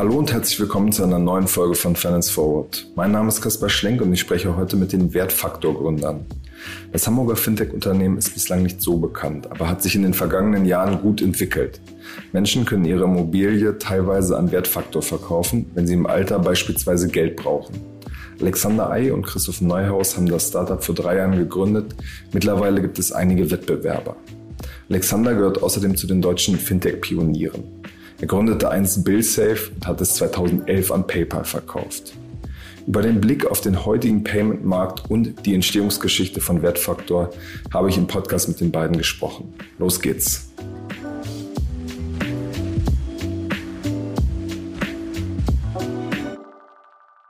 Hallo und herzlich willkommen zu einer neuen Folge von Finance Forward. Mein Name ist Kaspar Schlenk und ich spreche heute mit den Wertfaktor-Gründern. Das Hamburger Fintech-Unternehmen ist bislang nicht so bekannt, aber hat sich in den vergangenen Jahren gut entwickelt. Menschen können ihre Immobilie teilweise an Wertfaktor verkaufen, wenn sie im Alter beispielsweise Geld brauchen. Alexander Ei und Christoph Neuhaus haben das Startup vor drei Jahren gegründet. Mittlerweile gibt es einige Wettbewerber. Alexander gehört außerdem zu den deutschen Fintech-Pionieren. Er gründete einst BillSafe und hat es 2011 an PayPal verkauft. Über den Blick auf den heutigen Payment-Markt und die Entstehungsgeschichte von Wertfaktor habe ich im Podcast mit den beiden gesprochen. Los geht's!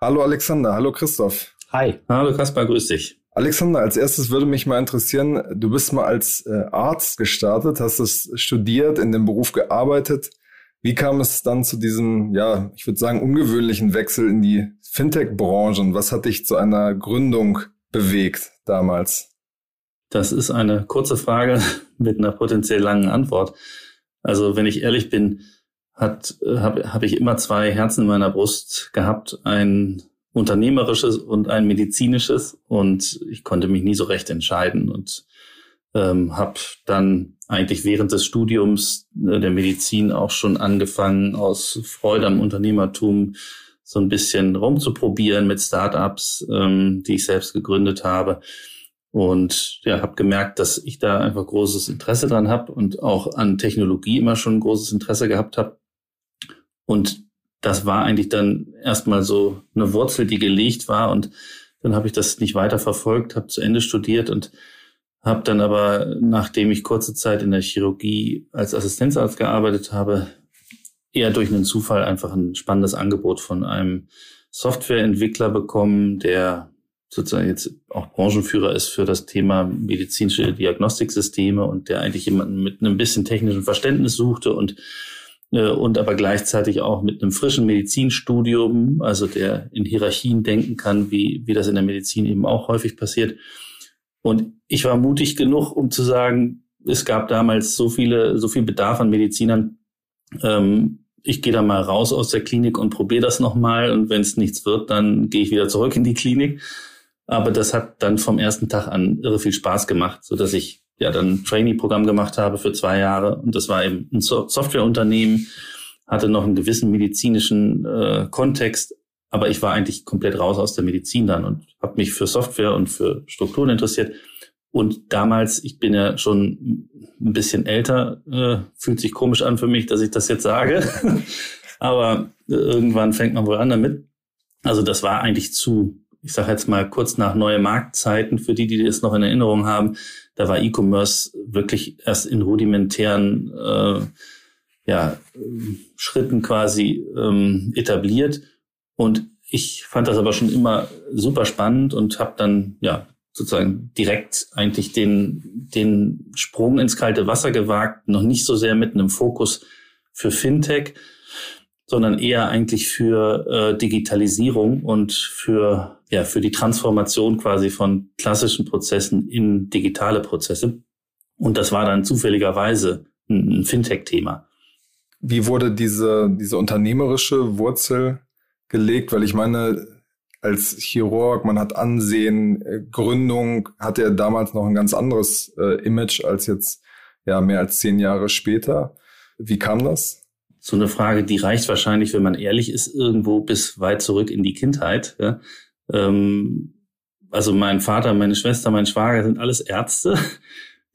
Hallo Alexander, hallo Christoph. Hi. Hallo Kaspar, grüß dich. Alexander, als erstes würde mich mal interessieren, du bist mal als äh, Arzt gestartet, hast es studiert, in dem Beruf gearbeitet. Wie kam es dann zu diesem, ja, ich würde sagen, ungewöhnlichen Wechsel in die Fintech-Branche und was hat dich zu einer Gründung bewegt damals? Das ist eine kurze Frage mit einer potenziell langen Antwort. Also wenn ich ehrlich bin, hat habe hab ich immer zwei Herzen in meiner Brust gehabt, ein unternehmerisches und ein medizinisches und ich konnte mich nie so recht entscheiden und ähm, habe dann eigentlich während des Studiums äh, der Medizin auch schon angefangen, aus Freude am Unternehmertum so ein bisschen rumzuprobieren mit Startups, ähm, die ich selbst gegründet habe. Und ja, habe gemerkt, dass ich da einfach großes Interesse dran habe und auch an Technologie immer schon großes Interesse gehabt habe. Und das war eigentlich dann erstmal so eine Wurzel, die gelegt war. Und dann habe ich das nicht weiter verfolgt, habe zu Ende studiert und habe dann aber, nachdem ich kurze Zeit in der Chirurgie als Assistenzarzt gearbeitet habe, eher durch einen Zufall einfach ein spannendes Angebot von einem Softwareentwickler bekommen, der sozusagen jetzt auch Branchenführer ist für das Thema medizinische Diagnostiksysteme und der eigentlich jemanden mit einem bisschen technischen Verständnis suchte und äh, und aber gleichzeitig auch mit einem frischen Medizinstudium, also der in Hierarchien denken kann, wie, wie das in der Medizin eben auch häufig passiert. Und ich war mutig genug, um zu sagen, es gab damals so viele, so viel Bedarf an Medizinern. Ähm, ich gehe da mal raus aus der Klinik und probiere das nochmal. Und wenn es nichts wird, dann gehe ich wieder zurück in die Klinik. Aber das hat dann vom ersten Tag an irre viel Spaß gemacht, so dass ich ja dann ein Trainee-Programm gemacht habe für zwei Jahre. Und das war eben ein so Softwareunternehmen, hatte noch einen gewissen medizinischen äh, Kontext, aber ich war eigentlich komplett raus aus der Medizin dann und habe mich für Software und für Strukturen interessiert. Und damals, ich bin ja schon ein bisschen älter, äh, fühlt sich komisch an für mich, dass ich das jetzt sage. aber irgendwann fängt man wohl an damit. Also das war eigentlich zu, ich sage jetzt mal kurz nach neue Marktzeiten, für die, die das noch in Erinnerung haben. Da war E-Commerce wirklich erst in rudimentären äh, ja, Schritten quasi ähm, etabliert. Und ich fand das aber schon immer super spannend und habe dann ja sozusagen direkt eigentlich den, den Sprung ins kalte Wasser gewagt, noch nicht so sehr mit einem Fokus für Fintech, sondern eher eigentlich für äh, Digitalisierung und für, ja, für die Transformation quasi von klassischen Prozessen in digitale Prozesse. Und das war dann zufälligerweise ein, ein Fintech-Thema. Wie wurde diese, diese unternehmerische Wurzel gelegt? Weil ich meine, als Chirurg, man hat Ansehen, äh, Gründung, hatte er damals noch ein ganz anderes äh, Image als jetzt ja mehr als zehn Jahre später. Wie kam das? So eine Frage, die reicht wahrscheinlich, wenn man ehrlich ist, irgendwo bis weit zurück in die Kindheit. Ja? Ähm, also mein Vater, meine Schwester, mein Schwager sind alles Ärzte.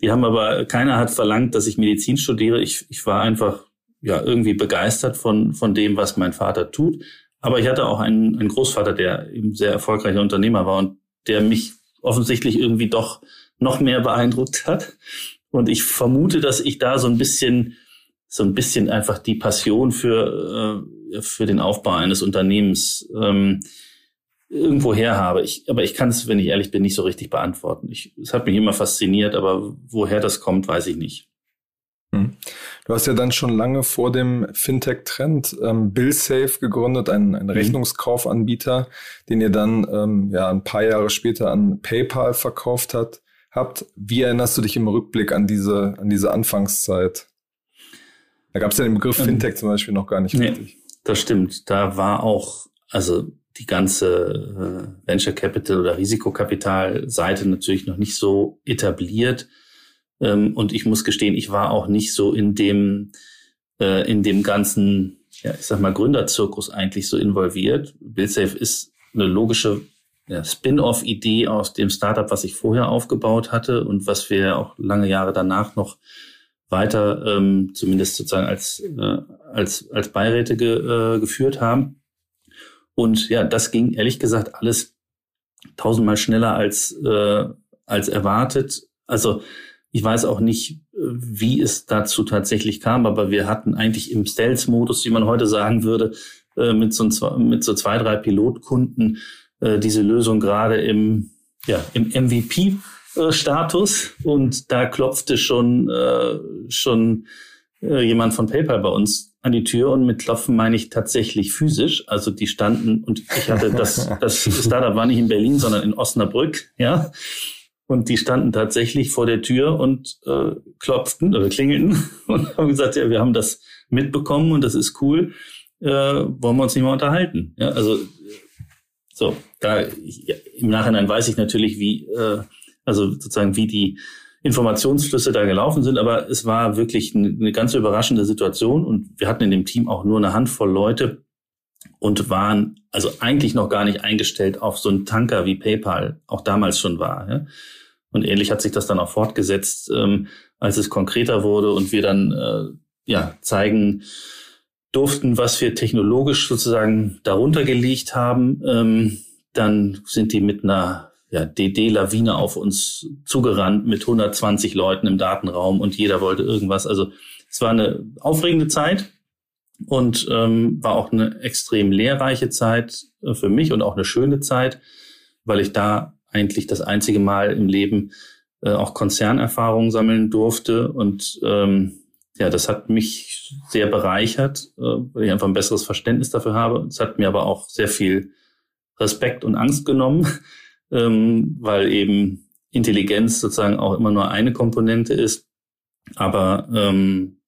Die haben aber, keiner hat verlangt, dass ich Medizin studiere. Ich, ich war einfach ja irgendwie begeistert von, von dem, was mein Vater tut. Aber ich hatte auch einen, einen Großvater, der eben sehr erfolgreicher Unternehmer war und der mich offensichtlich irgendwie doch noch mehr beeindruckt hat. Und ich vermute, dass ich da so ein bisschen, so ein bisschen einfach die Passion für, äh, für den Aufbau eines Unternehmens ähm, irgendwo her habe. Ich, aber ich kann es, wenn ich ehrlich bin, nicht so richtig beantworten. Ich, es hat mich immer fasziniert, aber woher das kommt, weiß ich nicht. Hm. Du hast ja dann schon lange vor dem Fintech-Trend ähm, BillSafe gegründet, einen, einen mhm. Rechnungskaufanbieter, den ihr dann ähm, ja ein paar Jahre später an PayPal verkauft hat, habt. Wie erinnerst du dich im Rückblick an diese, an diese Anfangszeit? Da gab es ja den Begriff ähm, Fintech zum Beispiel noch gar nicht nee. richtig. das stimmt. Da war auch, also die ganze äh, Venture Capital oder Risikokapital-Seite natürlich noch nicht so etabliert. Ähm, und ich muss gestehen, ich war auch nicht so in dem, äh, in dem ganzen, ja, ich sag mal, Gründerzirkus eigentlich so involviert. BuildSafe ist eine logische ja, Spin-off-Idee aus dem Startup, was ich vorher aufgebaut hatte und was wir auch lange Jahre danach noch weiter, ähm, zumindest sozusagen als, äh, als, als Beiräte ge, äh, geführt haben. Und ja, das ging ehrlich gesagt alles tausendmal schneller als, äh, als erwartet. Also ich weiß auch nicht, wie es dazu tatsächlich kam, aber wir hatten eigentlich im Stealth-Modus, wie man heute sagen würde, äh, mit, so, mit so zwei, drei Pilotkunden äh, diese Lösung gerade im, ja, im MVP-Status und da klopfte schon, äh, schon äh, jemand von PayPal bei uns an die Tür und mit Klopfen meine ich tatsächlich physisch. Also die standen und ich hatte das, das Startup war nicht in Berlin, sondern in Osnabrück, ja. Und die standen tatsächlich vor der Tür und äh, klopften oder klingelten und haben gesagt, ja, wir haben das mitbekommen und das ist cool. Äh, wollen wir uns nicht mal unterhalten? Ja, also so, da ja, im Nachhinein weiß ich natürlich, wie, äh, also sozusagen wie die Informationsflüsse da gelaufen sind, aber es war wirklich eine, eine ganz überraschende Situation und wir hatten in dem Team auch nur eine Handvoll Leute und waren also eigentlich noch gar nicht eingestellt auf so einen Tanker wie PayPal auch damals schon war. Ja? Und ähnlich hat sich das dann auch fortgesetzt, ähm, als es konkreter wurde und wir dann äh, ja zeigen durften, was wir technologisch sozusagen darunter gelegt haben. Ähm, dann sind die mit einer ja, DD-Lawine auf uns zugerannt mit 120 Leuten im Datenraum und jeder wollte irgendwas. Also es war eine aufregende Zeit und ähm, war auch eine extrem lehrreiche Zeit äh, für mich und auch eine schöne Zeit, weil ich da eigentlich das einzige Mal im Leben äh, auch Konzernerfahrungen sammeln durfte und ähm, ja, das hat mich sehr bereichert, äh, weil ich einfach ein besseres Verständnis dafür habe. Es hat mir aber auch sehr viel Respekt und Angst genommen, ähm, weil eben Intelligenz sozusagen auch immer nur eine Komponente ist, aber ähm,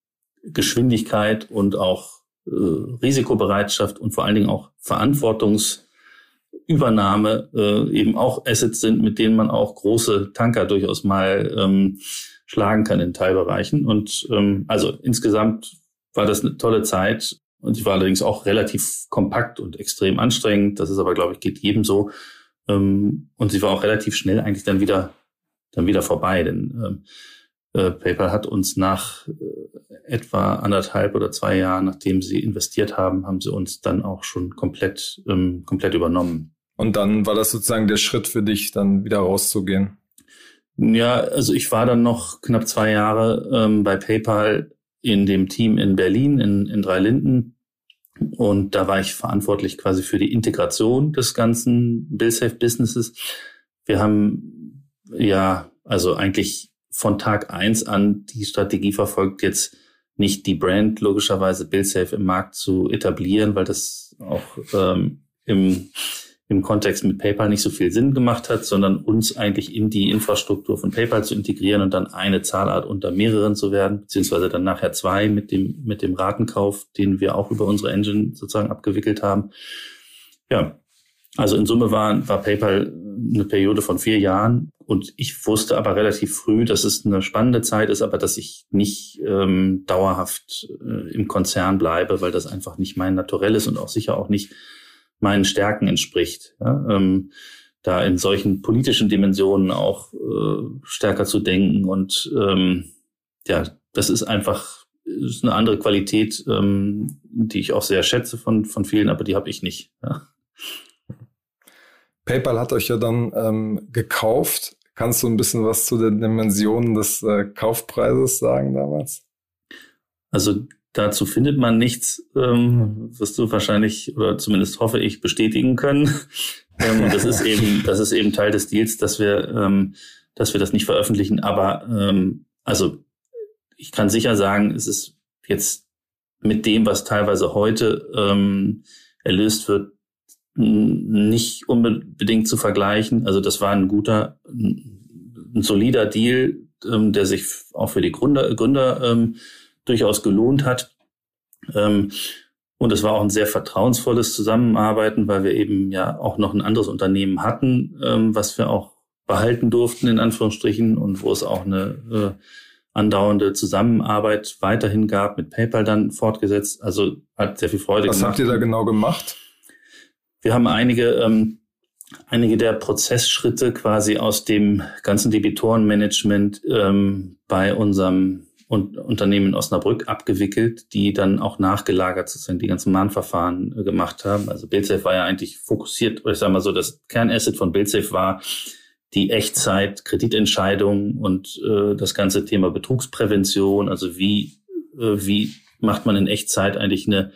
Geschwindigkeit und auch äh, Risikobereitschaft und vor allen Dingen auch Verantwortungsübernahme äh, eben auch Assets sind, mit denen man auch große Tanker durchaus mal ähm, schlagen kann in Teilbereichen. Und ähm, also insgesamt war das eine tolle Zeit und sie war allerdings auch relativ kompakt und extrem anstrengend. Das ist aber, glaube ich, geht jedem so. Ähm, und sie war auch relativ schnell eigentlich dann wieder, dann wieder vorbei, denn ähm, äh, PayPal hat uns nach äh, etwa anderthalb oder zwei Jahren, nachdem sie investiert haben, haben sie uns dann auch schon komplett, ähm, komplett übernommen. Und dann war das sozusagen der Schritt für dich, dann wieder rauszugehen? Ja, also ich war dann noch knapp zwei Jahre ähm, bei PayPal in dem Team in Berlin, in, in Dreilinden. Und da war ich verantwortlich quasi für die Integration des ganzen BillSafe-Businesses. Wir haben ja, also eigentlich von Tag eins an die Strategie verfolgt, jetzt nicht die Brand logischerweise BillSafe im Markt zu etablieren, weil das auch ähm, im im Kontext mit PayPal nicht so viel Sinn gemacht hat, sondern uns eigentlich in die Infrastruktur von PayPal zu integrieren und dann eine Zahlart unter mehreren zu werden, beziehungsweise dann nachher zwei mit dem, mit dem Ratenkauf, den wir auch über unsere Engine sozusagen abgewickelt haben. Ja, also in Summe war, war PayPal eine Periode von vier Jahren und ich wusste aber relativ früh, dass es eine spannende Zeit ist, aber dass ich nicht ähm, dauerhaft äh, im Konzern bleibe, weil das einfach nicht mein Naturell ist und auch sicher auch nicht meinen Stärken entspricht. Ja, ähm, da in solchen politischen Dimensionen auch äh, stärker zu denken und ähm, ja, das ist einfach ist eine andere Qualität, ähm, die ich auch sehr schätze von von vielen, aber die habe ich nicht. Ja. PayPal hat euch ja dann ähm, gekauft. Kannst du ein bisschen was zu den Dimensionen des äh, Kaufpreises sagen damals? Also Dazu findet man nichts, ähm, wirst du wahrscheinlich oder zumindest hoffe ich bestätigen können. ähm, und das ist eben, das ist eben Teil des Deals, dass wir, ähm, dass wir das nicht veröffentlichen. Aber ähm, also ich kann sicher sagen, es ist jetzt mit dem, was teilweise heute ähm, erlöst wird, nicht unbedingt zu vergleichen. Also das war ein guter, ein solider Deal, ähm, der sich auch für die Gründer, Gründer ähm, durchaus gelohnt hat. Ähm, Und es war auch ein sehr vertrauensvolles Zusammenarbeiten, weil wir eben ja auch noch ein anderes Unternehmen hatten, ähm, was wir auch behalten durften, in Anführungsstrichen, und wo es auch eine äh, andauernde Zusammenarbeit weiterhin gab, mit PayPal dann fortgesetzt. Also hat sehr viel Freude was gemacht. Was habt ihr da genau gemacht? Wir haben einige, ähm, einige der Prozessschritte quasi aus dem ganzen Debitorenmanagement ähm, bei unserem und Unternehmen in Osnabrück abgewickelt, die dann auch nachgelagert sozusagen die ganzen Mahnverfahren äh, gemacht haben. Also BuildSafe war ja eigentlich fokussiert, ich sage mal so, das Kernasset von BuildSafe war die Echtzeit, Kreditentscheidung und äh, das ganze Thema Betrugsprävention. Also wie, äh, wie macht man in Echtzeit eigentlich eine,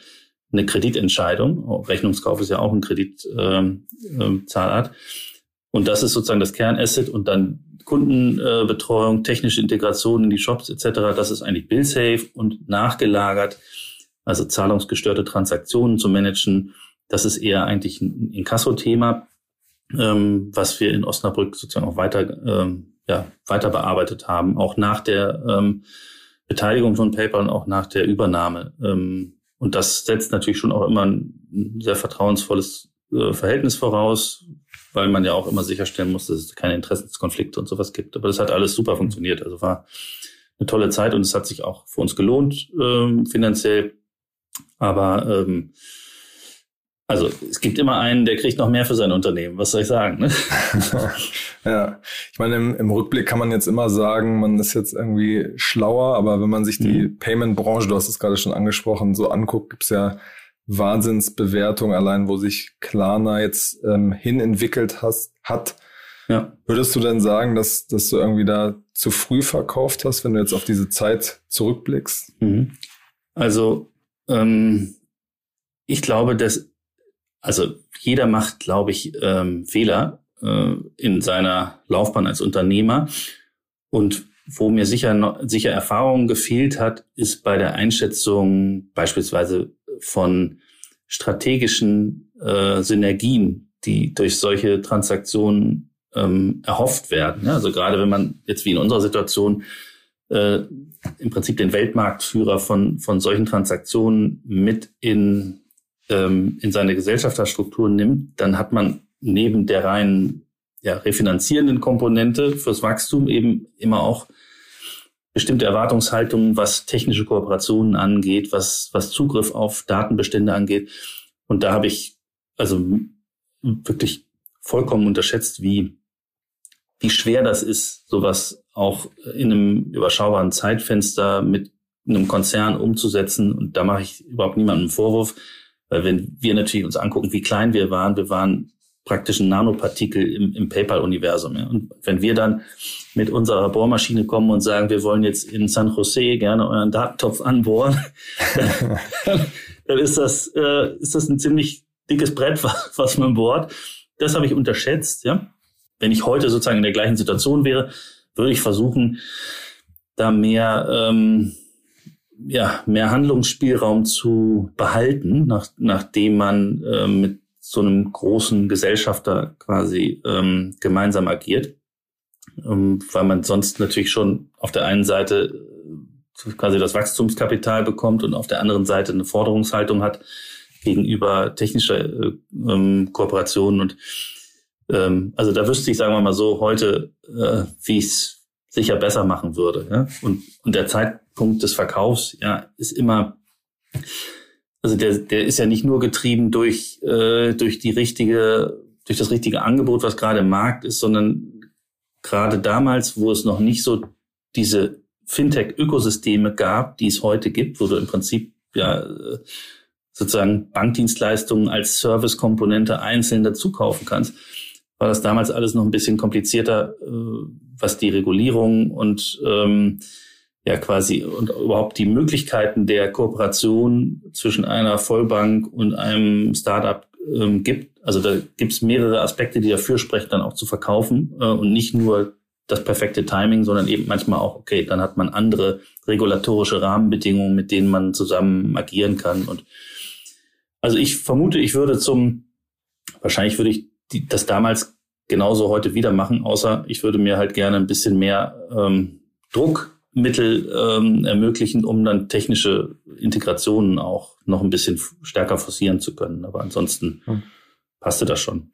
eine Kreditentscheidung? Rechnungskauf ist ja auch ein Kreditzahlart. Ähm, ähm, und das ist sozusagen das Kernasset und dann Kundenbetreuung, technische Integration in die Shops etc. Das ist eigentlich BillSafe und nachgelagert, also zahlungsgestörte Transaktionen zu managen. Das ist eher eigentlich ein Inkasso-Thema, ähm, was wir in Osnabrück sozusagen auch weiter, ähm, ja, weiter bearbeitet haben, auch nach der ähm, Beteiligung von PayPal und auch nach der Übernahme. Ähm, und das setzt natürlich schon auch immer ein sehr vertrauensvolles äh, Verhältnis voraus, weil man ja auch immer sicherstellen muss, dass es keine Interessenskonflikte und sowas gibt. Aber das hat alles super funktioniert. Also war eine tolle Zeit und es hat sich auch für uns gelohnt ähm, finanziell. Aber ähm, also es gibt immer einen, der kriegt noch mehr für sein Unternehmen. Was soll ich sagen? Ne? ja, ich meine, im, im, Rückblick kann man jetzt immer sagen, man ist jetzt irgendwie schlauer, aber wenn man sich die mhm. Payment-Branche, du hast es gerade schon angesprochen, so anguckt, gibt's ja Wahnsinnsbewertung allein, wo sich Klarna jetzt ähm, hinentwickelt hast, hat. Ja. Würdest du denn sagen, dass, dass du irgendwie da zu früh verkauft hast, wenn du jetzt auf diese Zeit zurückblickst? Mhm. Also ähm, ich glaube, dass also jeder macht, glaube ich, ähm, Fehler äh, in seiner Laufbahn als Unternehmer. Und wo mir sicher, noch, sicher Erfahrung gefehlt hat, ist bei der Einschätzung beispielsweise von strategischen äh, Synergien, die durch solche Transaktionen ähm, erhofft werden. Ja, also gerade wenn man jetzt wie in unserer Situation äh, im Prinzip den Weltmarktführer von, von solchen Transaktionen mit in, ähm, in seine Gesellschafterstruktur nimmt, dann hat man neben der reinen ja, refinanzierenden Komponente fürs Wachstum eben immer auch bestimmte Erwartungshaltungen, was technische Kooperationen angeht, was, was Zugriff auf Datenbestände angeht. Und da habe ich also wirklich vollkommen unterschätzt, wie, wie schwer das ist, sowas auch in einem überschaubaren Zeitfenster mit einem Konzern umzusetzen. Und da mache ich überhaupt niemandem einen Vorwurf, weil wenn wir natürlich uns angucken, wie klein wir waren, wir waren praktisch ein Nanopartikel im, im PayPal-Universum. Ja. Und wenn wir dann mit unserer Bohrmaschine kommen und sagen, wir wollen jetzt in San Jose gerne euren Datentopf anbohren, dann, ist das, äh, ist das ein ziemlich dickes Brett, was, was man bohrt. Das habe ich unterschätzt. Ja. Wenn ich heute sozusagen in der gleichen Situation wäre, würde ich versuchen, da mehr, ähm, ja, mehr Handlungsspielraum zu behalten, nach, nachdem man äh, mit so einem großen Gesellschafter quasi ähm, gemeinsam agiert, ähm, weil man sonst natürlich schon auf der einen Seite äh, quasi das Wachstumskapital bekommt und auf der anderen Seite eine Forderungshaltung hat gegenüber technischer äh, ähm, Kooperationen. Und ähm, also da wüsste ich, sagen wir mal so, heute, äh, wie ich es sicher besser machen würde. Ja? Und, und der Zeitpunkt des Verkaufs ja, ist immer also der, der ist ja nicht nur getrieben durch, äh, durch die richtige, durch das richtige Angebot, was gerade im Markt ist, sondern gerade damals, wo es noch nicht so diese Fintech-Ökosysteme gab, die es heute gibt, wo du im Prinzip ja sozusagen Bankdienstleistungen als Servicekomponente einzeln dazu kaufen kannst, war das damals alles noch ein bisschen komplizierter, äh, was die Regulierung und ähm, ja quasi und überhaupt die Möglichkeiten der Kooperation zwischen einer Vollbank und einem Startup ähm, gibt. Also da gibt es mehrere Aspekte, die dafür sprechen, dann auch zu verkaufen äh, und nicht nur das perfekte Timing, sondern eben manchmal auch, okay, dann hat man andere regulatorische Rahmenbedingungen, mit denen man zusammen agieren kann. Und also ich vermute, ich würde zum, wahrscheinlich würde ich die, das damals genauso heute wieder machen, außer ich würde mir halt gerne ein bisschen mehr ähm, Druck Mittel ähm, ermöglichen, um dann technische Integrationen auch noch ein bisschen stärker forcieren zu können. Aber ansonsten hm. passte das schon.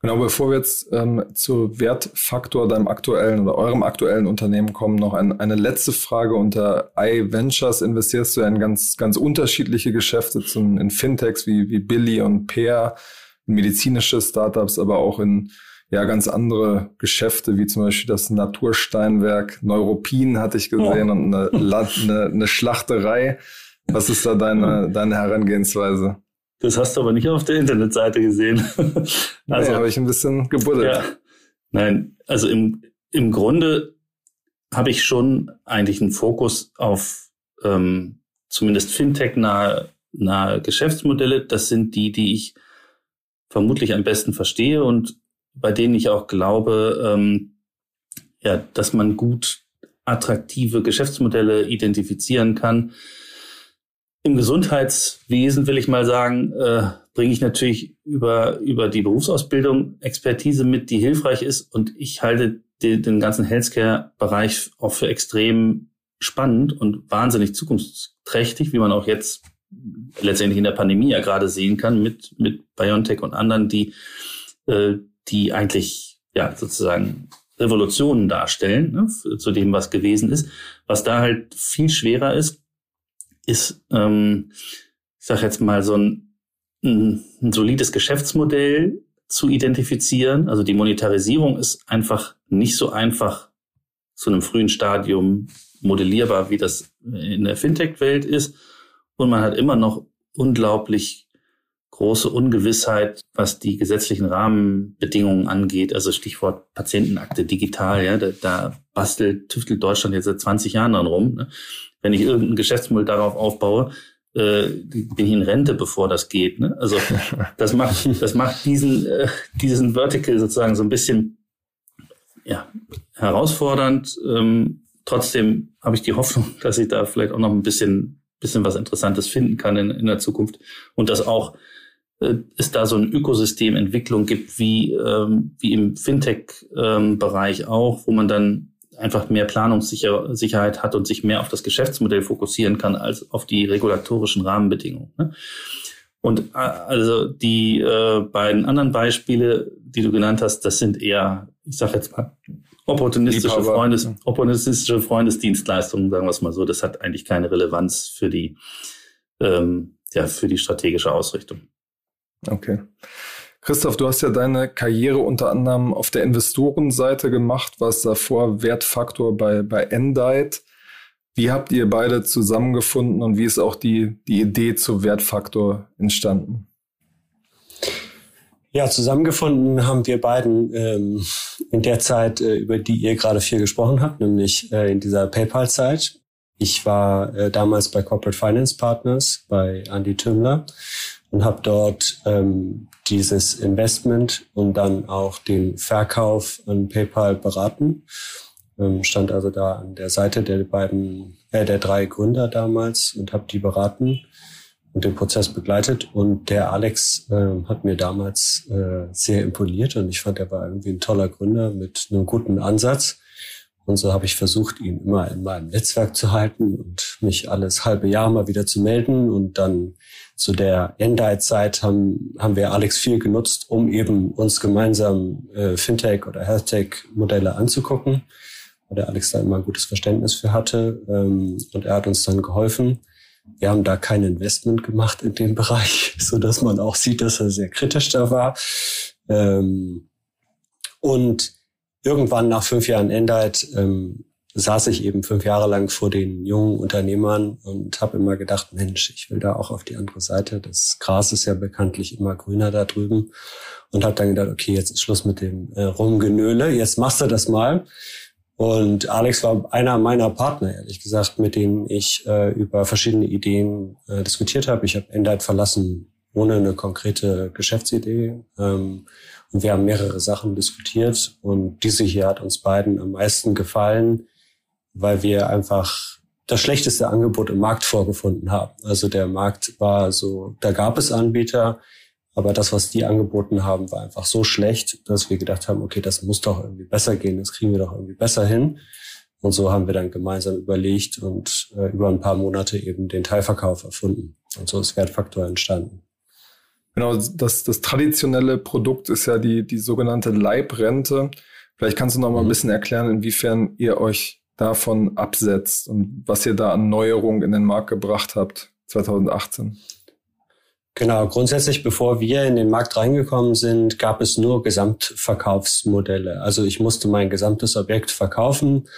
Genau, bevor wir jetzt ähm, zu Wertfaktor deinem aktuellen oder eurem aktuellen Unternehmen kommen, noch ein, eine letzte Frage. Unter iVentures investierst du in ganz, ganz unterschiedliche Geschäfte, zum, in Fintechs wie, wie Billy und Peer, in medizinische Startups, aber auch in ja ganz andere Geschäfte, wie zum Beispiel das Natursteinwerk Neuropin hatte ich gesehen oh. und eine, eine, eine Schlachterei. Was ist da deine, deine Herangehensweise? Das hast du aber nicht auf der Internetseite gesehen. also nee, habe ich ein bisschen gebuddelt. Ja. Nein, also im, im Grunde habe ich schon eigentlich einen Fokus auf ähm, zumindest Fintech-nahe nahe Geschäftsmodelle. Das sind die, die ich vermutlich am besten verstehe und bei denen ich auch glaube, ähm, ja, dass man gut attraktive Geschäftsmodelle identifizieren kann im Gesundheitswesen will ich mal sagen, äh, bringe ich natürlich über, über die Berufsausbildung Expertise mit, die hilfreich ist. Und ich halte den, den ganzen Healthcare-Bereich auch für extrem spannend und wahnsinnig zukunftsträchtig, wie man auch jetzt letztendlich in der Pandemie ja gerade sehen kann mit, mit BioNTech und anderen, die, äh, die eigentlich ja sozusagen Revolutionen darstellen, ne, zu dem, was gewesen ist. Was da halt viel schwerer ist, ist, ähm, ich sage jetzt mal, so ein, ein, ein solides Geschäftsmodell zu identifizieren. Also die Monetarisierung ist einfach nicht so einfach zu einem frühen Stadium modellierbar, wie das in der Fintech-Welt ist. Und man hat immer noch unglaublich große Ungewissheit, was die gesetzlichen Rahmenbedingungen angeht. Also Stichwort Patientenakte digital, ja, da, da bastelt, tüftelt Deutschland jetzt seit 20 Jahren dran rum. Ne? wenn ich irgendein Geschäftsmodell darauf aufbaue, äh, bin ich in Rente, bevor das geht. Ne? Also das macht, das macht diesen, äh, diesen Vertical sozusagen so ein bisschen ja, herausfordernd. Ähm, trotzdem habe ich die Hoffnung, dass ich da vielleicht auch noch ein bisschen, bisschen was Interessantes finden kann in, in der Zukunft und dass auch äh, es da so eine Ökosystementwicklung gibt, wie, ähm, wie im Fintech-Bereich ähm, auch, wo man dann einfach mehr Planungssicherheit hat und sich mehr auf das Geschäftsmodell fokussieren kann als auf die regulatorischen Rahmenbedingungen. Ne? Und äh, also die äh, beiden anderen Beispiele, die du genannt hast, das sind eher, ich sage jetzt mal, opportunistische, Freundes, opportunistische Freundesdienstleistungen, sagen wir es mal so. Das hat eigentlich keine Relevanz für die, ähm, ja, für die strategische Ausrichtung. Okay. Christoph, du hast ja deine Karriere unter anderem auf der Investorenseite gemacht, warst davor Wertfaktor bei, bei Endite. Wie habt ihr beide zusammengefunden und wie ist auch die, die Idee zu Wertfaktor entstanden? Ja, zusammengefunden haben wir beiden ähm, in der Zeit, äh, über die ihr gerade viel gesprochen habt, nämlich äh, in dieser PayPal-Zeit. Ich war äh, damals bei Corporate Finance Partners bei Andy Tümmler und habe dort ähm, dieses Investment und dann auch den Verkauf an PayPal beraten. Ähm, stand also da an der Seite der beiden, äh, der drei Gründer damals und habe die beraten und den Prozess begleitet. Und der Alex äh, hat mir damals äh, sehr imponiert und ich fand, er war irgendwie ein toller Gründer mit einem guten Ansatz. Und so habe ich versucht, ihn immer in meinem Netzwerk zu halten und mich alles halbe Jahr mal wieder zu melden. Und dann zu der Endite-Zeit haben, haben wir Alex viel genutzt, um eben uns gemeinsam äh, Fintech- oder Healthtech-Modelle anzugucken, weil der Alex da immer ein gutes Verständnis für hatte. Ähm, und er hat uns dann geholfen. Wir haben da kein Investment gemacht in dem Bereich, so dass man auch sieht, dass er sehr kritisch da war. Ähm, und irgendwann nach fünf Jahren Endite ähm, saß ich eben fünf Jahre lang vor den jungen Unternehmern und habe immer gedacht, Mensch, ich will da auch auf die andere Seite. Das Gras ist ja bekanntlich immer grüner da drüben. Und habe dann gedacht, okay, jetzt ist Schluss mit dem äh, Rumgenöle, jetzt machst du das mal. Und Alex war einer meiner Partner, ehrlich gesagt, mit denen ich äh, über verschiedene Ideen äh, diskutiert habe. Ich habe Endite verlassen ohne eine konkrete Geschäftsidee. Ähm, und wir haben mehrere Sachen diskutiert. Und diese hier hat uns beiden am meisten gefallen, weil wir einfach das schlechteste Angebot im Markt vorgefunden haben. Also der Markt war so, da gab es Anbieter, aber das, was die angeboten haben, war einfach so schlecht, dass wir gedacht haben, okay, das muss doch irgendwie besser gehen, das kriegen wir doch irgendwie besser hin. Und so haben wir dann gemeinsam überlegt und äh, über ein paar Monate eben den Teilverkauf erfunden. Und so ist Wertfaktor entstanden. Genau, das, das traditionelle Produkt ist ja die, die sogenannte Leibrente. Vielleicht kannst du noch mal ein mhm. bisschen erklären, inwiefern ihr euch davon absetzt und was ihr da an Neuerungen in den Markt gebracht habt 2018. Genau, grundsätzlich, bevor wir in den Markt reingekommen sind, gab es nur Gesamtverkaufsmodelle. Also ich musste mein gesamtes Objekt verkaufen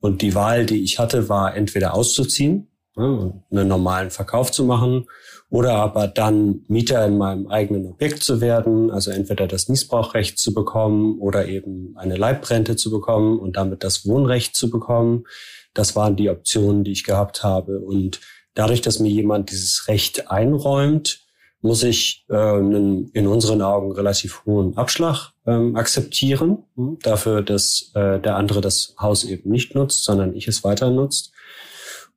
und die Wahl, die ich hatte, war entweder auszuziehen, ne, einen normalen Verkauf zu machen oder aber dann Mieter in meinem eigenen Objekt zu werden, also entweder das Niesbrauchrecht zu bekommen oder eben eine Leibrente zu bekommen und damit das Wohnrecht zu bekommen. Das waren die Optionen, die ich gehabt habe. Und dadurch, dass mir jemand dieses Recht einräumt, muss ich äh, einen in unseren Augen relativ hohen Abschlag ähm, akzeptieren, hm, dafür, dass äh, der andere das Haus eben nicht nutzt, sondern ich es weiter nutzt.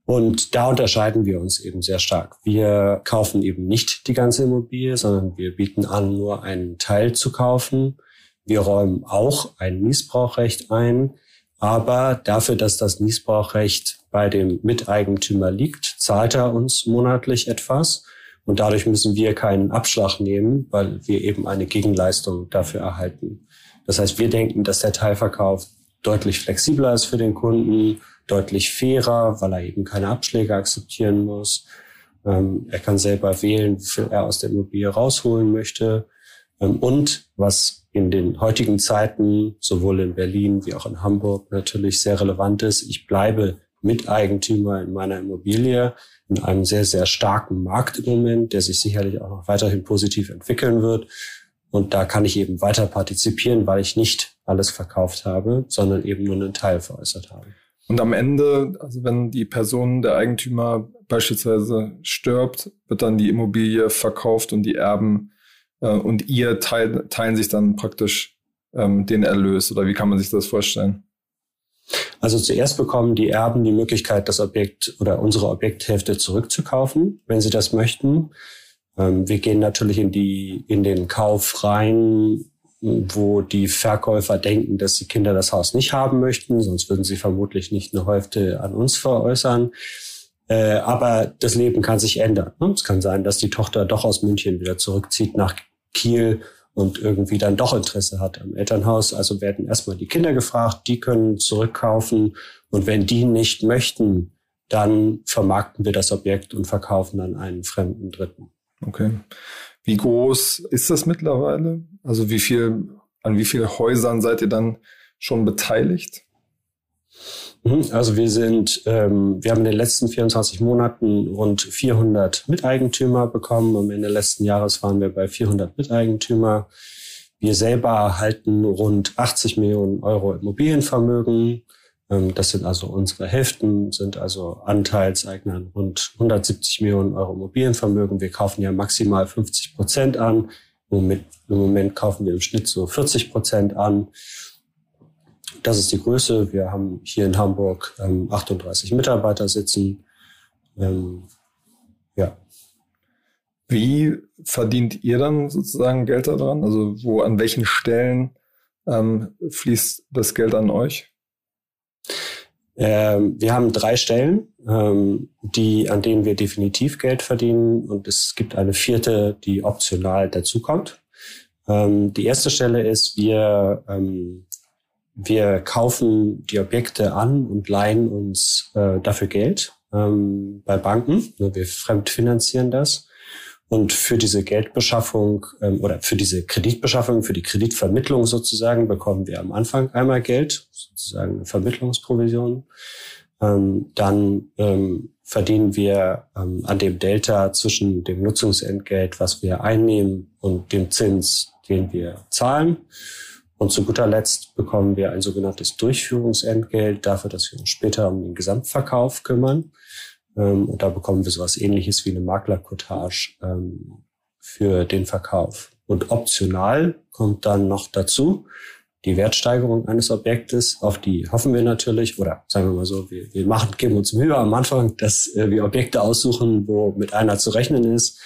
Und da unterscheiden wir uns eben sehr stark. Wir kaufen eben nicht die ganze Immobilie, sondern wir bieten an, nur einen Teil zu kaufen. Wir räumen auch ein Niesbrauchrecht ein, aber dafür, dass das Niesbrauchrecht bei dem Miteigentümer liegt, zahlt er uns monatlich etwas und dadurch müssen wir keinen Abschlag nehmen, weil wir eben eine Gegenleistung dafür erhalten. Das heißt, wir denken, dass der Teilverkauf deutlich flexibler ist für den Kunden, deutlich fairer, weil er eben keine Abschläge akzeptieren muss. Ähm, er kann selber wählen, wie viel er aus der Immobilie rausholen möchte. Ähm, und was in den heutigen Zeiten sowohl in Berlin wie auch in Hamburg natürlich sehr relevant ist, ich bleibe Miteigentümer in meiner Immobilie in einem sehr, sehr starken Markt im Moment, der sich sicherlich auch noch weiterhin positiv entwickeln wird. Und da kann ich eben weiter partizipieren, weil ich nicht alles verkauft habe, sondern eben nur einen Teil veräußert habe. Und am Ende, also wenn die Person, der Eigentümer beispielsweise stirbt, wird dann die Immobilie verkauft und die Erben äh, und ihr teil, teilen sich dann praktisch ähm, den Erlös. Oder wie kann man sich das vorstellen? Also zuerst bekommen die Erben die Möglichkeit, das Objekt oder unsere Objekthälfte zurückzukaufen, wenn sie das möchten. Ähm, wir gehen natürlich in die, in den Kauf rein, wo die Verkäufer denken, dass die Kinder das Haus nicht haben möchten, sonst würden sie vermutlich nicht eine Hälfte an uns veräußern. Äh, aber das Leben kann sich ändern. Ne? Es kann sein, dass die Tochter doch aus München wieder zurückzieht nach Kiel und irgendwie dann doch Interesse hat am Elternhaus. Also werden erstmal die Kinder gefragt, die können zurückkaufen. Und wenn die nicht möchten, dann vermarkten wir das Objekt und verkaufen an einen fremden Dritten. Okay. Wie groß ist das mittlerweile? Also wie viel, an wie vielen Häusern seid ihr dann schon beteiligt? Mhm, also wir sind, ähm, wir haben in den letzten 24 Monaten rund 400 Miteigentümer bekommen. Am Ende letzten Jahres waren wir bei 400 Miteigentümer. Wir selber halten rund 80 Millionen Euro Immobilienvermögen. Ähm, das sind also unsere Hälften, sind also Anteilseignern rund 170 Millionen Euro Immobilienvermögen. Wir kaufen ja maximal 50 Prozent an. Im Moment kaufen wir im Schnitt so 40 Prozent an. Das ist die Größe. Wir haben hier in Hamburg ähm, 38 Mitarbeiter sitzen. Ähm, ja. Wie verdient ihr dann sozusagen Geld daran? Also wo, an welchen Stellen ähm, fließt das Geld an euch? Ähm, wir haben drei Stellen, ähm, die, an denen wir definitiv Geld verdienen und es gibt eine vierte, die optional dazukommt. Ähm, die erste Stelle ist, wir ähm, wir kaufen die Objekte an und leihen uns äh, dafür Geld ähm, bei Banken. Wir fremdfinanzieren das. Und für diese Geldbeschaffung ähm, oder für diese Kreditbeschaffung, für die Kreditvermittlung sozusagen, bekommen wir am Anfang einmal Geld, sozusagen Vermittlungsprovision. Ähm, dann ähm, verdienen wir ähm, an dem Delta zwischen dem Nutzungsentgelt, was wir einnehmen, und dem Zins, den wir zahlen. Und zu guter Letzt bekommen wir ein sogenanntes Durchführungsentgelt dafür, dass wir uns später um den Gesamtverkauf kümmern. Ähm, und da bekommen wir sowas ähnliches wie eine Maklercottage ähm, für den Verkauf. Und optional kommt dann noch dazu die Wertsteigerung eines Objektes, auf die hoffen wir natürlich, oder sagen wir mal so, wir, wir machen, geben uns Mühe am Anfang, dass äh, wir Objekte aussuchen, wo mit einer zu rechnen ist.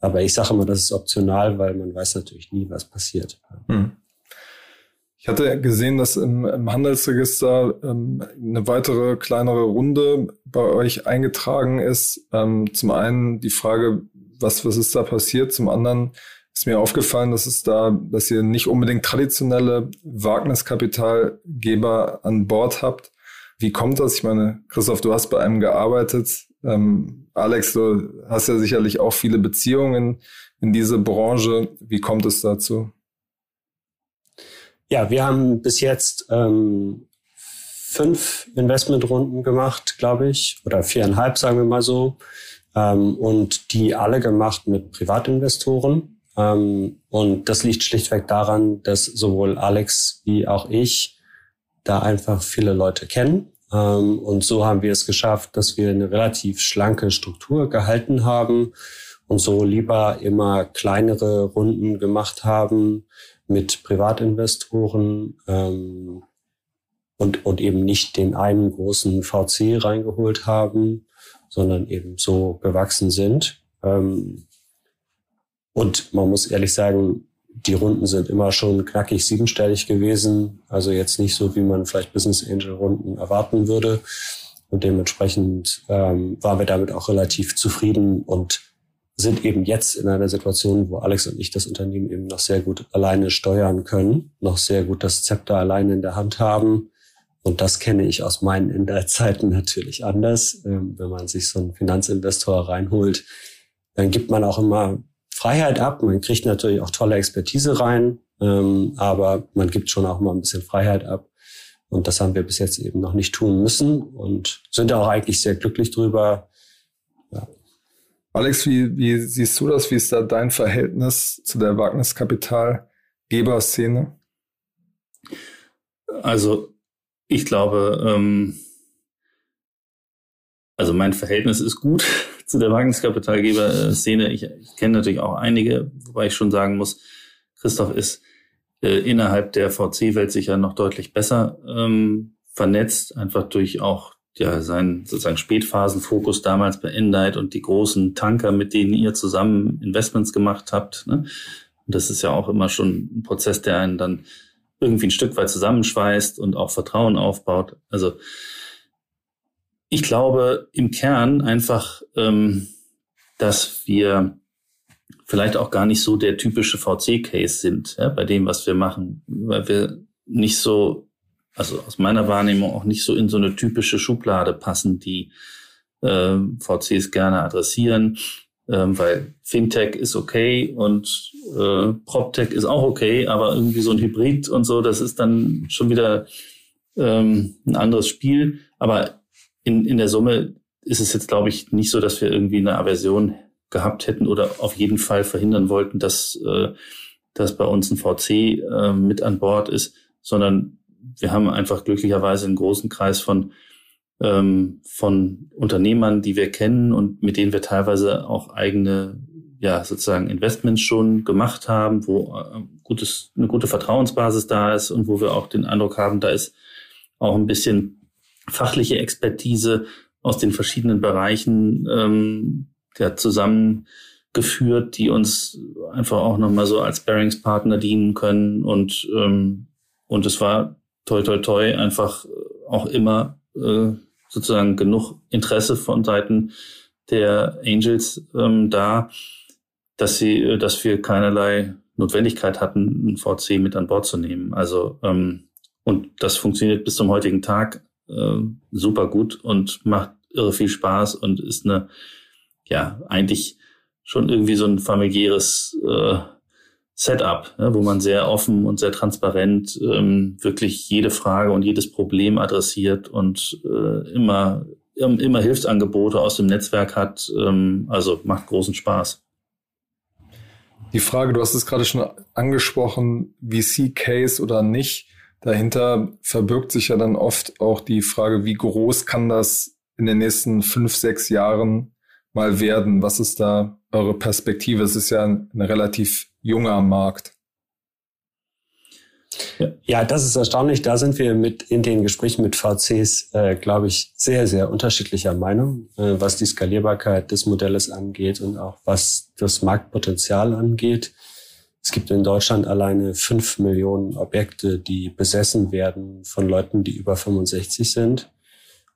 Aber ich sage immer, das ist optional, weil man weiß natürlich nie, was passiert. Hm. Ich hatte gesehen, dass im, im Handelsregister ähm, eine weitere kleinere Runde bei euch eingetragen ist. Ähm, zum einen die Frage, was, was ist da passiert? Zum anderen ist mir aufgefallen, dass es da, dass ihr nicht unbedingt traditionelle Wagniskapitalgeber an Bord habt. Wie kommt das? Ich meine, Christoph, du hast bei einem gearbeitet. Ähm, Alex, du hast ja sicherlich auch viele Beziehungen in diese Branche. Wie kommt es dazu? Ja, wir haben bis jetzt ähm, fünf Investmentrunden gemacht, glaube ich, oder viereinhalb, sagen wir mal so, ähm, und die alle gemacht mit Privatinvestoren. Ähm, und das liegt schlichtweg daran, dass sowohl Alex wie auch ich da einfach viele Leute kennen. Ähm, und so haben wir es geschafft, dass wir eine relativ schlanke Struktur gehalten haben und so lieber immer kleinere Runden gemacht haben mit Privatinvestoren ähm, und, und eben nicht den einen großen VC reingeholt haben, sondern eben so gewachsen sind. Ähm, und man muss ehrlich sagen, die Runden sind immer schon knackig siebenstellig gewesen. Also jetzt nicht so, wie man vielleicht Business Angel Runden erwarten würde. Und dementsprechend ähm, waren wir damit auch relativ zufrieden und sind eben jetzt in einer Situation, wo Alex und ich das Unternehmen eben noch sehr gut alleine steuern können, noch sehr gut das Zepter alleine in der Hand haben. Und das kenne ich aus meinen Inderzeiten natürlich anders. Ähm, wenn man sich so einen Finanzinvestor reinholt, dann gibt man auch immer Freiheit ab. Man kriegt natürlich auch tolle Expertise rein, ähm, aber man gibt schon auch mal ein bisschen Freiheit ab. Und das haben wir bis jetzt eben noch nicht tun müssen und sind auch eigentlich sehr glücklich drüber. Alex, wie, wie siehst du das? Wie ist da dein Verhältnis zu der Wagniskapitalgeberszene? Also ich glaube, ähm, also mein Verhältnis ist gut zu der Wagniskapitalgeber-Szene. Ich, ich kenne natürlich auch einige, wobei ich schon sagen muss, Christoph ist äh, innerhalb der VC-Welt sicher noch deutlich besser ähm, vernetzt, einfach durch auch ja sein sozusagen Spätphasenfokus damals bei Endite und die großen Tanker, mit denen ihr zusammen Investments gemacht habt. Ne? Und das ist ja auch immer schon ein Prozess, der einen dann irgendwie ein Stück weit zusammenschweißt und auch Vertrauen aufbaut. Also ich glaube im Kern einfach, ähm, dass wir vielleicht auch gar nicht so der typische VC-Case sind ja, bei dem, was wir machen, weil wir nicht so, also aus meiner Wahrnehmung auch nicht so in so eine typische Schublade passen, die äh, VCs gerne adressieren, ähm, weil Fintech ist okay und äh, PropTech ist auch okay, aber irgendwie so ein Hybrid und so, das ist dann schon wieder ähm, ein anderes Spiel. Aber in, in der Summe ist es jetzt, glaube ich, nicht so, dass wir irgendwie eine Aversion gehabt hätten oder auf jeden Fall verhindern wollten, dass, äh, dass bei uns ein VC äh, mit an Bord ist, sondern wir haben einfach glücklicherweise einen großen Kreis von, ähm, von Unternehmern, die wir kennen und mit denen wir teilweise auch eigene, ja, sozusagen Investments schon gemacht haben, wo äh, gutes, eine gute Vertrauensbasis da ist und wo wir auch den Eindruck haben, da ist auch ein bisschen fachliche Expertise aus den verschiedenen Bereichen ähm, ja, zusammengeführt, die uns einfach auch nochmal so als Bearingspartner dienen können. Und, ähm, und es war toi toi toi einfach auch immer äh, sozusagen genug Interesse von Seiten der Angels ähm, da, dass sie, äh, dass wir keinerlei Notwendigkeit hatten, ein VC mit an Bord zu nehmen. Also ähm, und das funktioniert bis zum heutigen Tag äh, super gut und macht irre viel Spaß und ist eine, ja, eigentlich schon irgendwie so ein familiäres äh, Setup, ne, wo man sehr offen und sehr transparent ähm, wirklich jede Frage und jedes Problem adressiert und äh, immer, immer Hilfsangebote aus dem Netzwerk hat. Ähm, also macht großen Spaß. Die Frage, du hast es gerade schon angesprochen, VC-Case oder nicht. Dahinter verbirgt sich ja dann oft auch die Frage, wie groß kann das in den nächsten fünf, sechs Jahren mal werden? Was ist da eure Perspektive? Es ist ja ein, ein relativ junger Markt. Ja, das ist erstaunlich. Da sind wir mit in den Gesprächen mit VCs, äh, glaube ich, sehr, sehr unterschiedlicher Meinung, äh, was die Skalierbarkeit des Modells angeht und auch was das Marktpotenzial angeht. Es gibt in Deutschland alleine fünf Millionen Objekte, die besessen werden von Leuten, die über 65 sind.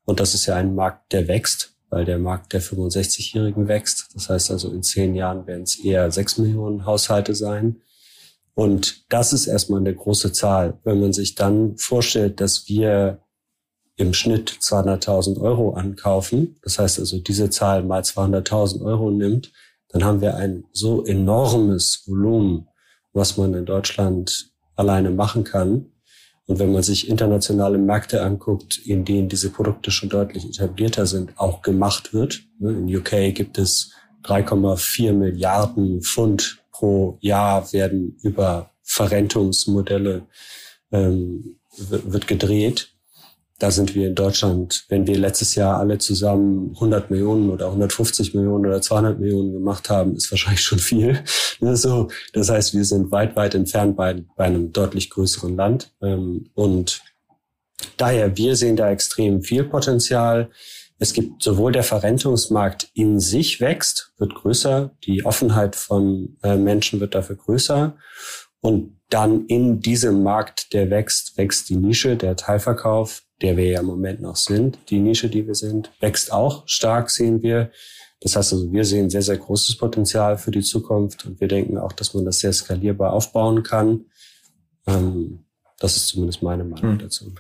Und das ist ja ein Markt, der wächst, weil der Markt der 65-Jährigen wächst. Das heißt also, in zehn Jahren werden es eher sechs Millionen Haushalte sein. Und das ist erstmal eine große Zahl. Wenn man sich dann vorstellt, dass wir im Schnitt 200.000 Euro ankaufen, das heißt also diese Zahl mal 200.000 Euro nimmt, dann haben wir ein so enormes Volumen, was man in Deutschland alleine machen kann. Und wenn man sich internationale Märkte anguckt, in denen diese Produkte schon deutlich etablierter sind, auch gemacht wird. Ne, in UK gibt es 3,4 Milliarden Pfund pro Jahr werden über Verrentungsmodelle ähm, wird gedreht. Da sind wir in Deutschland, wenn wir letztes Jahr alle zusammen 100 Millionen oder 150 Millionen oder 200 Millionen gemacht haben, ist wahrscheinlich schon viel. So, das heißt, wir sind weit, weit entfernt bei, bei einem deutlich größeren Land. Ähm, und daher, wir sehen da extrem viel Potenzial. Es gibt sowohl der Verrentungsmarkt in sich wächst, wird größer, die Offenheit von äh, Menschen wird dafür größer. Und dann in diesem Markt, der wächst, wächst die Nische, der Teilverkauf, der wir ja im Moment noch sind, die Nische, die wir sind, wächst auch stark, sehen wir. Das heißt also, wir sehen sehr, sehr großes Potenzial für die Zukunft und wir denken auch, dass man das sehr skalierbar aufbauen kann. Ähm, das ist zumindest meine Meinung hm. dazu.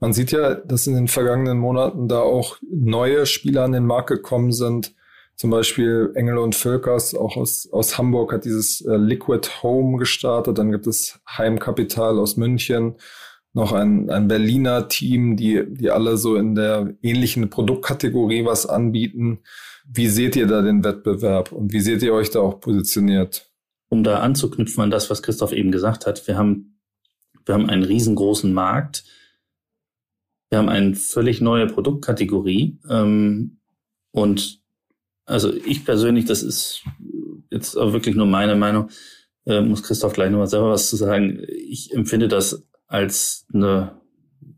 Man sieht ja, dass in den vergangenen Monaten da auch neue Spieler an den Markt gekommen sind. Zum Beispiel Engel und Völkers, auch aus, aus Hamburg, hat dieses äh, Liquid Home gestartet. Dann gibt es Heimkapital aus München noch ein, ein Berliner Team, die, die alle so in der ähnlichen Produktkategorie was anbieten. Wie seht ihr da den Wettbewerb und wie seht ihr euch da auch positioniert? Um da anzuknüpfen an das, was Christoph eben gesagt hat, wir haben, wir haben einen riesengroßen Markt. Wir haben eine völlig neue Produktkategorie. Ähm, und also ich persönlich, das ist jetzt auch wirklich nur meine Meinung, äh, muss Christoph gleich nochmal selber was zu sagen. Ich empfinde das als eine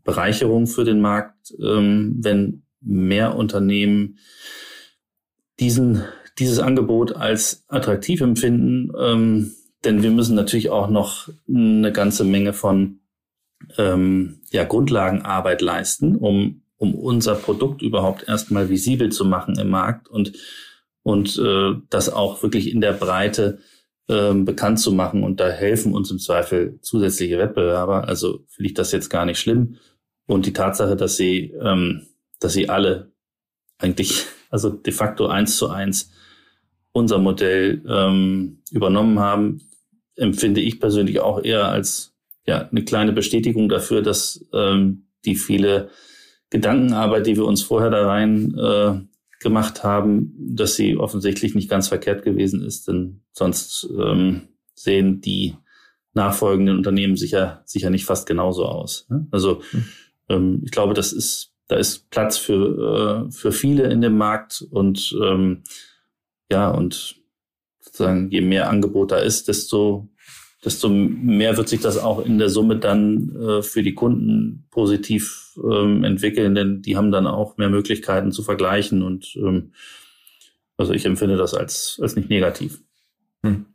Bereicherung für den Markt, ähm, wenn mehr Unternehmen diesen, dieses Angebot als attraktiv empfinden. Ähm, denn wir müssen natürlich auch noch eine ganze Menge von ähm, ja, Grundlagenarbeit leisten, um, um unser Produkt überhaupt erstmal visibel zu machen im Markt und, und äh, das auch wirklich in der Breite ähm, bekannt zu machen. Und da helfen uns im Zweifel zusätzliche Wettbewerber. Also finde ich das jetzt gar nicht schlimm. Und die Tatsache, dass sie, ähm, dass sie alle eigentlich, also de facto eins zu eins unser Modell ähm, übernommen haben, empfinde ich persönlich auch eher als ja eine kleine Bestätigung dafür, dass ähm, die viele Gedankenarbeit, die wir uns vorher da rein äh, gemacht haben, dass sie offensichtlich nicht ganz verkehrt gewesen ist, denn sonst ähm, sehen die nachfolgenden Unternehmen sicher sicher nicht fast genauso aus. Ne? Also hm. ähm, ich glaube, das ist da ist Platz für äh, für viele in dem Markt und ähm, ja und sozusagen je mehr Angebot da ist, desto desto mehr wird sich das auch in der Summe dann äh, für die Kunden positiv ähm, entwickeln, denn die haben dann auch mehr Möglichkeiten zu vergleichen und ähm, also ich empfinde das als, als nicht negativ. Hm.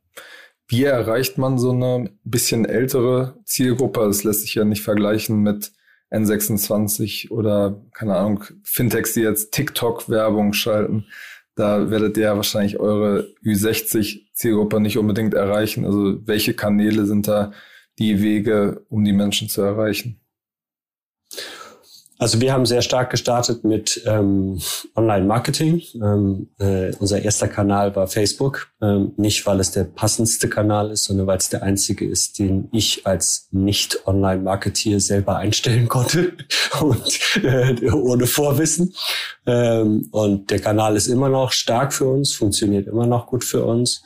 Wie erreicht man so eine bisschen ältere Zielgruppe? Das lässt sich ja nicht vergleichen mit N26 oder, keine Ahnung, Fintechs, die jetzt TikTok-Werbung schalten. Da werdet ihr ja wahrscheinlich eure Ü60-Zielgruppe nicht unbedingt erreichen. Also welche Kanäle sind da die Wege, um die Menschen zu erreichen? Also wir haben sehr stark gestartet mit ähm, Online-Marketing. Ähm, äh, unser erster Kanal war Facebook. Ähm, nicht, weil es der passendste Kanal ist, sondern weil es der einzige ist, den ich als Nicht-Online-Marketeer selber einstellen konnte und äh, ohne Vorwissen. Ähm, und der Kanal ist immer noch stark für uns, funktioniert immer noch gut für uns.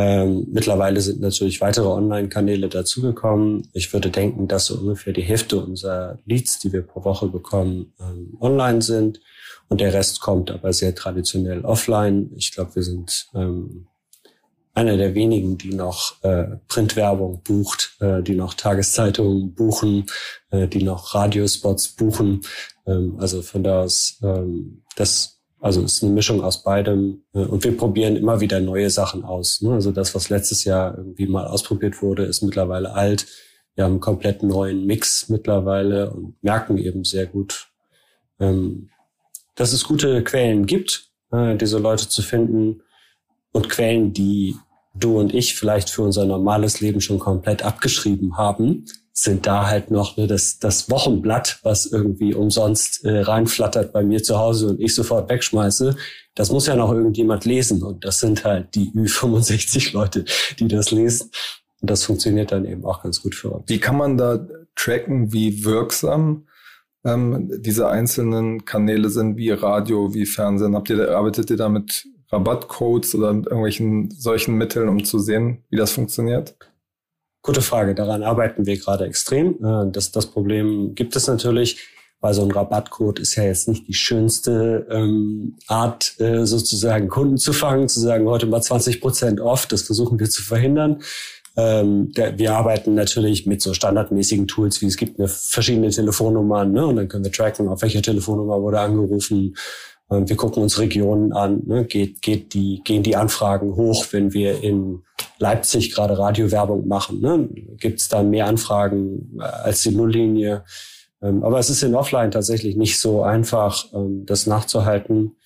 Ähm, mittlerweile sind natürlich weitere Online-Kanäle dazugekommen. Ich würde denken, dass so ungefähr die Hälfte unserer Leads, die wir pro Woche bekommen, ähm, online sind. Und der Rest kommt aber sehr traditionell offline. Ich glaube, wir sind ähm, einer der wenigen, die noch äh, Printwerbung bucht, äh, die noch Tageszeitungen buchen, äh, die noch Radiospots buchen. Ähm, also von da aus, ähm, das Also es ist eine Mischung aus beidem äh, und wir probieren immer wieder neue Sachen aus. Ne? Also das, was letztes Jahr irgendwie mal ausprobiert wurde, ist mittlerweile alt. Wir haben einen komplett neuen Mix mittlerweile und merken eben sehr gut, ähm, dass es gute Quellen gibt, äh, diese Leute zu finden und Quellen, die du und ich vielleicht für unser normales Leben schon komplett abgeschrieben haben, sind da halt noch ne, das, das Wochenblatt, was irgendwie umsonst äh, reinflattert bei mir zu Hause und ich sofort wegschmeiße. Das muss ja noch irgendjemand lesen und das sind halt die Ü65 Leute, die das lesen. Und das funktioniert dann eben auch ganz gut für uns. Wie kann man da tracken, wie wirksam ähm, diese einzelnen Kanäle sind, wie Radio, wie Fernsehen? Habt ihr, arbeitet ihr da mit Rabattcodes oder irgendwelchen solchen Mitteln, um zu sehen, wie das funktioniert? Gute Frage. Daran arbeiten wir gerade extrem. Äh, das, das Problem gibt es natürlich, weil so ein Rabattcode ist ja jetzt nicht die schönste ähm, Art, äh, sozusagen Kunden zu fangen, zu sagen, heute mal 20 Prozent off. Das versuchen wir zu verhindern. Ähm, der, wir arbeiten natürlich mit so standardmäßigen Tools, wie es gibt eine verschiedene Telefonnummern, ne? und dann können wir tracken, auf welcher Telefonnummer wurde angerufen, wir gucken uns Regionen an, ne? geht, geht die, gehen die Anfragen hoch, wenn wir in Leipzig gerade Radiowerbung machen. Ne? Gibt es da mehr Anfragen äh, als die Nulllinie? Ähm, aber es ist in Offline tatsächlich nicht so einfach, ähm, das nachzuhalten,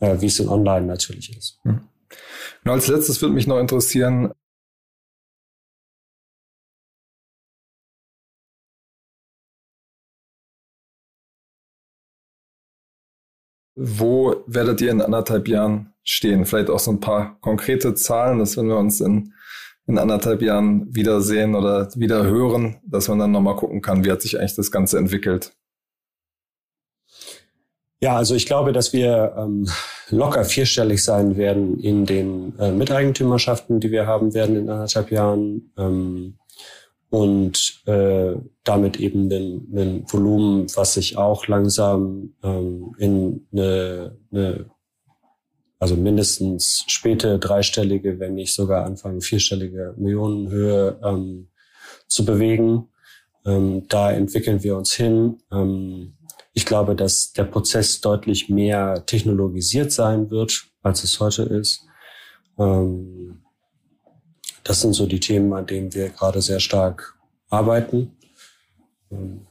äh, wie es in Online natürlich ist. Hm. Und als letztes würde mich noch interessieren, Wo werdet ihr in anderthalb Jahren stehen? Vielleicht auch so ein paar konkrete Zahlen, dass wenn wir uns in, in anderthalb Jahren wiedersehen oder wieder hören, dass man dann nochmal gucken kann, wie hat sich eigentlich das Ganze entwickelt. Ja, also ich glaube, dass wir ähm, locker vierstellig sein werden in den äh, Miteigentümerschaften, die wir haben werden in anderthalb Jahren. Ähm, und äh, damit eben ein, ein Volumen, was sich auch langsam ähm, in eine, eine, also mindestens späte dreistellige, wenn nicht sogar Anfang vierstellige Millionenhöhe ähm, zu bewegen. Ähm, da entwickeln wir uns hin. Ähm, ich glaube, dass der Prozess deutlich mehr technologisiert sein wird, als es heute ist. Ähm, das sind so die Themen, an denen wir gerade sehr stark arbeiten. Ähm,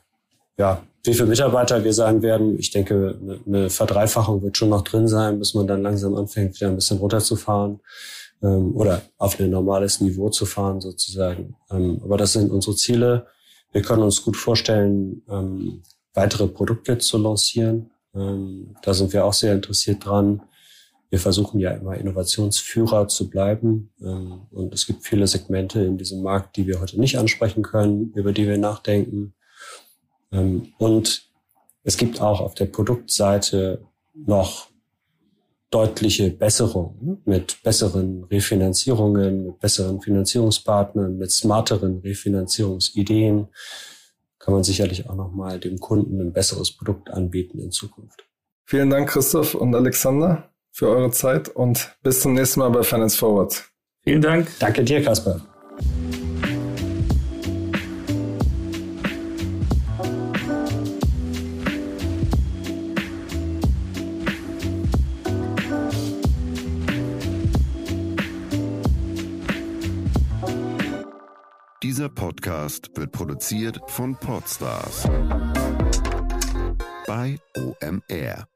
ja, wie viele Mitarbeiter wir sein werden, ich denke, eine Verdreifachung wird schon noch drin sein, bis man dann langsam anfängt, wieder ein bisschen runterzufahren ähm, oder auf ein normales Niveau zu fahren sozusagen. Ähm, aber das sind unsere Ziele. Wir können uns gut vorstellen, weitere Produkte zu lancieren. da sind wir auch sehr interessiert dran wir versuchen ja immer Innovationsführer zu bleiben. Ähm, und es gibt viele Segmente in diesem Markt, die wir heute nicht ansprechen können, über die wir nachdenken. Ähm, und es gibt auch auf der Produktseite noch deutliche Besserungen ne? mit besseren Refinanzierungen, mit besseren Finanzierungspartnern, mit smarteren Refinanzierungsideen kann man sicherlich auch nochmal dem Kunden ein besseres Produkt anbieten in Zukunft. Vielen Dank, Christoph und Alexander für eure Zeit und bis zum nächsten Mal bei Finance Forward. Vielen Dank. Danke dir, Kasper. Dieser Podcast wird produziert von Podstars bei OMR.